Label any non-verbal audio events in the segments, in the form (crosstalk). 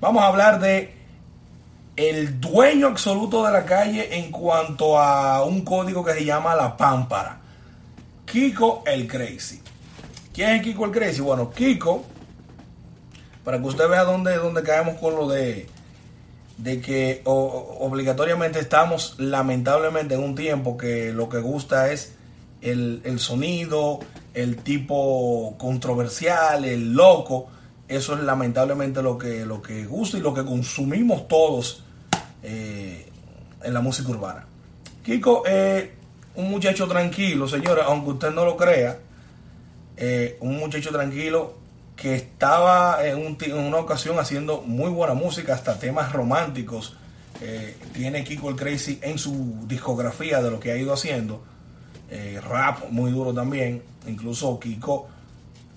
Vamos a hablar de el dueño absoluto de la calle en cuanto a un código que se llama la pámpara. Kiko el Crazy. ¿Quién es Kiko el Crazy? Bueno, Kiko, para que usted vea dónde, dónde caemos con lo de, de que obligatoriamente estamos lamentablemente en un tiempo que lo que gusta es el, el sonido, el tipo controversial, el loco eso es lamentablemente lo que, lo que gusta y lo que consumimos todos eh, en la música urbana. Kiko es un muchacho tranquilo, señora, aunque usted no lo crea, eh, un muchacho tranquilo que estaba en, una ocasión haciendo muy buena música, hasta temas románticos. Eh, tiene Kiko el Crazy en su discografía de lo que ha ido haciendo. rap muy duro también. Incluso Kiko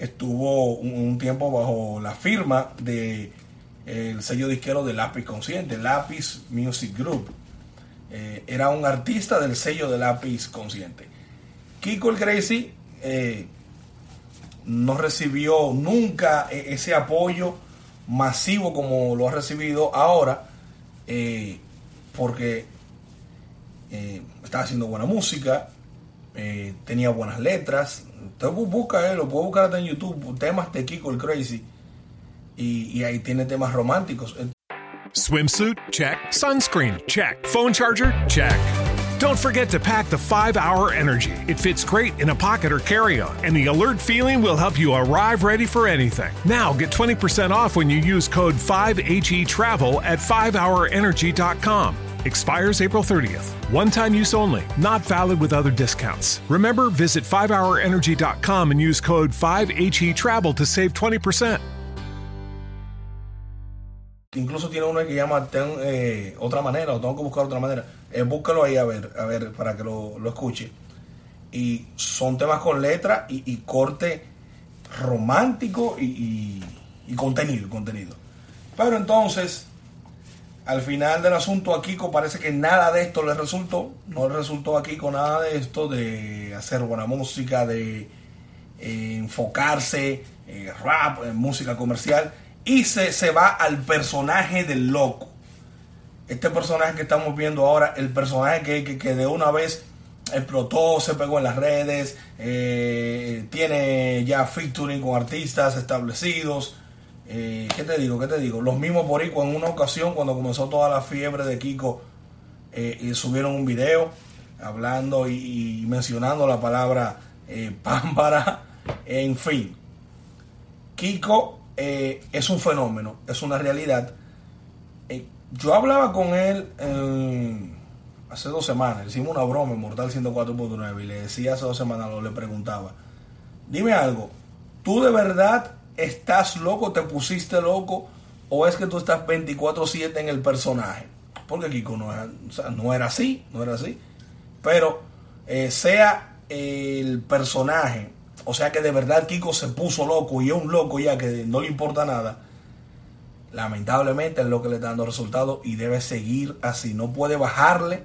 estuvo un, tiempo bajo la firma de el sello disquero de Lápiz Consciente, Lápiz Music Group. Eh, era un artista del sello de Lápiz Consciente. Kiko el Crazy eh, no recibió nunca e, ese apoyo masivo como lo ha recibido ahora, eh, porque estaba haciendo buena música, tenía buenas letras, Usted busca, eh, lo puede buscar en YouTube, temas de Kiko el Crazy. Y, y ahí tiene temas románticos. Swimsuit? Check. Sunscreen? Check. Phone charger? Check. Don't forget to pack the 5 Hour Energy. It fits great in a pocket or carry on, and the alert feeling will help you arrive ready for anything. Now get 20% off when you use code 5HE Travel at 5hourenergy.com. Expires April 30th. One time use only, not valid with other discounts. Remember, visit 5hourenergy.com and use code 5HE Travel to save 20%. Incluso tiene uno que llama ten, eh, otra manera, o tengo que buscar otra manera. Eh, búscalo ahí a ver, a ver, para que lo, lo escuche. Y son temas con letra y, y corte romántico y, y, y contenido, contenido. Pero entonces, al final del asunto a Kiko parece que nada de esto le resultó. No le resultó a Kiko nada de esto, de hacer buena música, de eh, enfocarse en rap, en música comercial. Y se, se va al personaje del loco. Este personaje que estamos viendo ahora, el personaje que, que, de una vez explotó, se pegó en las redes, eh, tiene ya featuring con artistas establecidos eh, ¿Qué te digo? ¿Qué te digo? Los mismos boricuas en una ocasión, cuando comenzó toda la fiebre de Kiko, eh, subieron un video hablando y, mencionando la palabra eh, (laughs) pámpara. En fin, Kiko eh, es un fenómeno, es una realidad. yo hablaba con él hace dos semanas, hicimos una broma en Mortal 104.9 y le decía hace dos semanas, lo le preguntaba, dime algo, ¿tú de verdad ¿estás loco? ¿Te pusiste loco? ¿O es que tú estás 24/7 en el personaje? Porque Kiko no era, no era así, no era así. Pero eh, sea el personaje, o sea que de verdad Kiko se puso loco y es un loco ya que no le importa nada, lamentablemente es lo que le está dando resultado y debe seguir así. No puede bajarle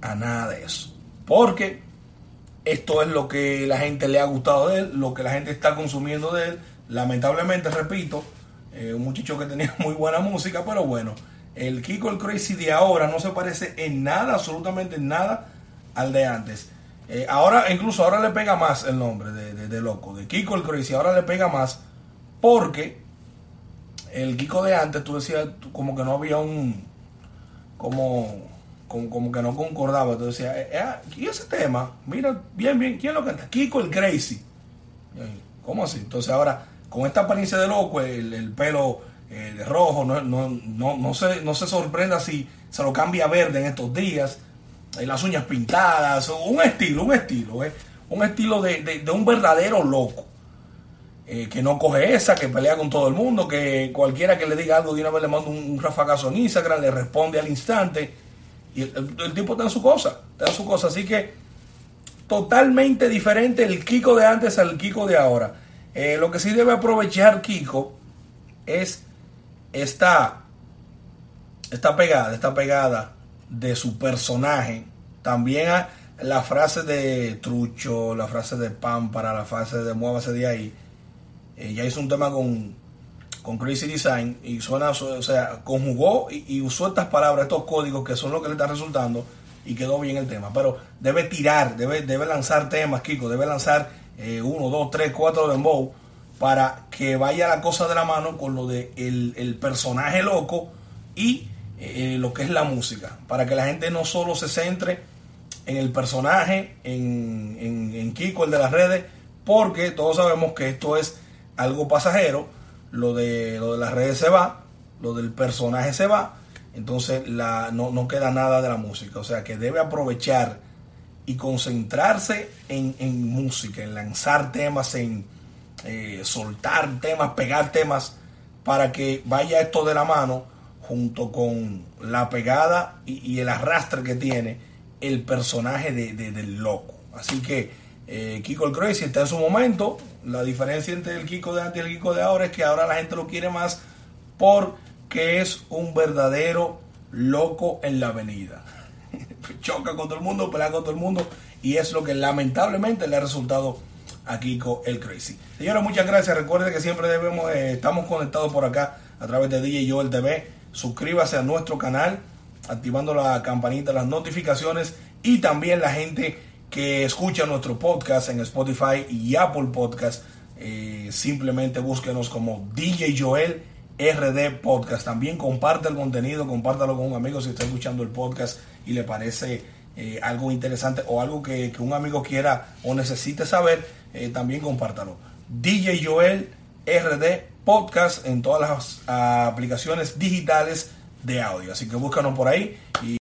a nada de eso. Porque esto es lo que la gente le ha gustado de él, lo que la gente está consumiendo de él Lamentablemente, repito, eh, un muchacho que tenía (laughs) muy buena música, pero bueno, el Kiko el Crazy de ahora no se parece en nada, absolutamente en nada al de antes. Eh, ahora, incluso ahora le pega más el nombre de, loco, de Kiko el Crazy, ahora le pega más porque el Kiko de antes, tú decías, como que no había un, como, como, que no concordaba, tú decías, eh, ah, ¿y ese tema? Mira, bien, bien, ¿quién lo canta? Kiko el Crazy. ¿Cómo así? Entonces ahora con esta apariencia de loco, el, pelo eh, de rojo, no, no, no, no, se, no se sorprenda si se lo cambia verde en estos días, eh, las uñas pintadas, un estilo, un estilo, eh, un estilo de, un verdadero loco. que no coge esa, que pelea con todo el mundo, que cualquiera que le diga algo de una vez le manda un, rafagazo en Instagram, le responde al instante. Y el, tipo está en su cosa, está en su cosa. Así que totalmente diferente el Kiko de antes al Kiko de ahora. Eh, lo que sí debe aprovechar Kiko es esta, esta pegada, esta pegada de su personaje. También a la frase de Trucho, la frase de Pámpara, la frase de Muévase de ahí. Eh, ya hizo un tema con, con Crazy Design y suena, o sea, conjugó y, usó estas palabras, estos códigos que son los que le están resultando y quedó bien el tema. Pero debe tirar, debe, debe lanzar temas, Kiko, debe lanzar eh, uno, dos, tres, cuatro de dembow para que vaya la cosa de la mano con lo de el, personaje loco y eh, lo que es la música, para que la gente no solo se centre en el personaje, en, en, en Kiko, el de las redes, porque todos sabemos que esto es algo pasajero, lo de, lo de las redes se va, lo del personaje se va, entonces la, no, queda nada de la música. O sea que debe aprovechar y concentrarse en, música, en lanzar temas, en eh, soltar temas, pegar temas, para que vaya esto de la mano junto con la pegada y, el arrastre que tiene el personaje de, del loco. Así que eh, Kiko el Crazy está en su momento. La diferencia entre el Kiko de antes y el Kiko de ahora es que ahora la gente lo quiere más porque es un verdadero loco en la avenida. (laughs) Choca con todo el mundo, pelea con todo el mundo y es lo que lamentablemente le ha resultado a Kiko el Crazy. Señores, muchas gracias. Recuerden que siempre debemos, eh, estamos conectados por acá a través de DJ Joel TV. Suscríbase a nuestro canal activando la campanita, las notificaciones y también la gente que escucha nuestro podcast en Spotify y Apple Podcast, eh, simplemente búsquenos como DJ Joel RD Podcast. También comparte el contenido, compártalo con un amigo si está escuchando el podcast y le parece eh, algo interesante o algo que, un amigo quiera o necesite saber, eh, también compártalo. DJ Joel RD Podcast en todas las aplicaciones digitales de audio. Así que búscanos por ahí y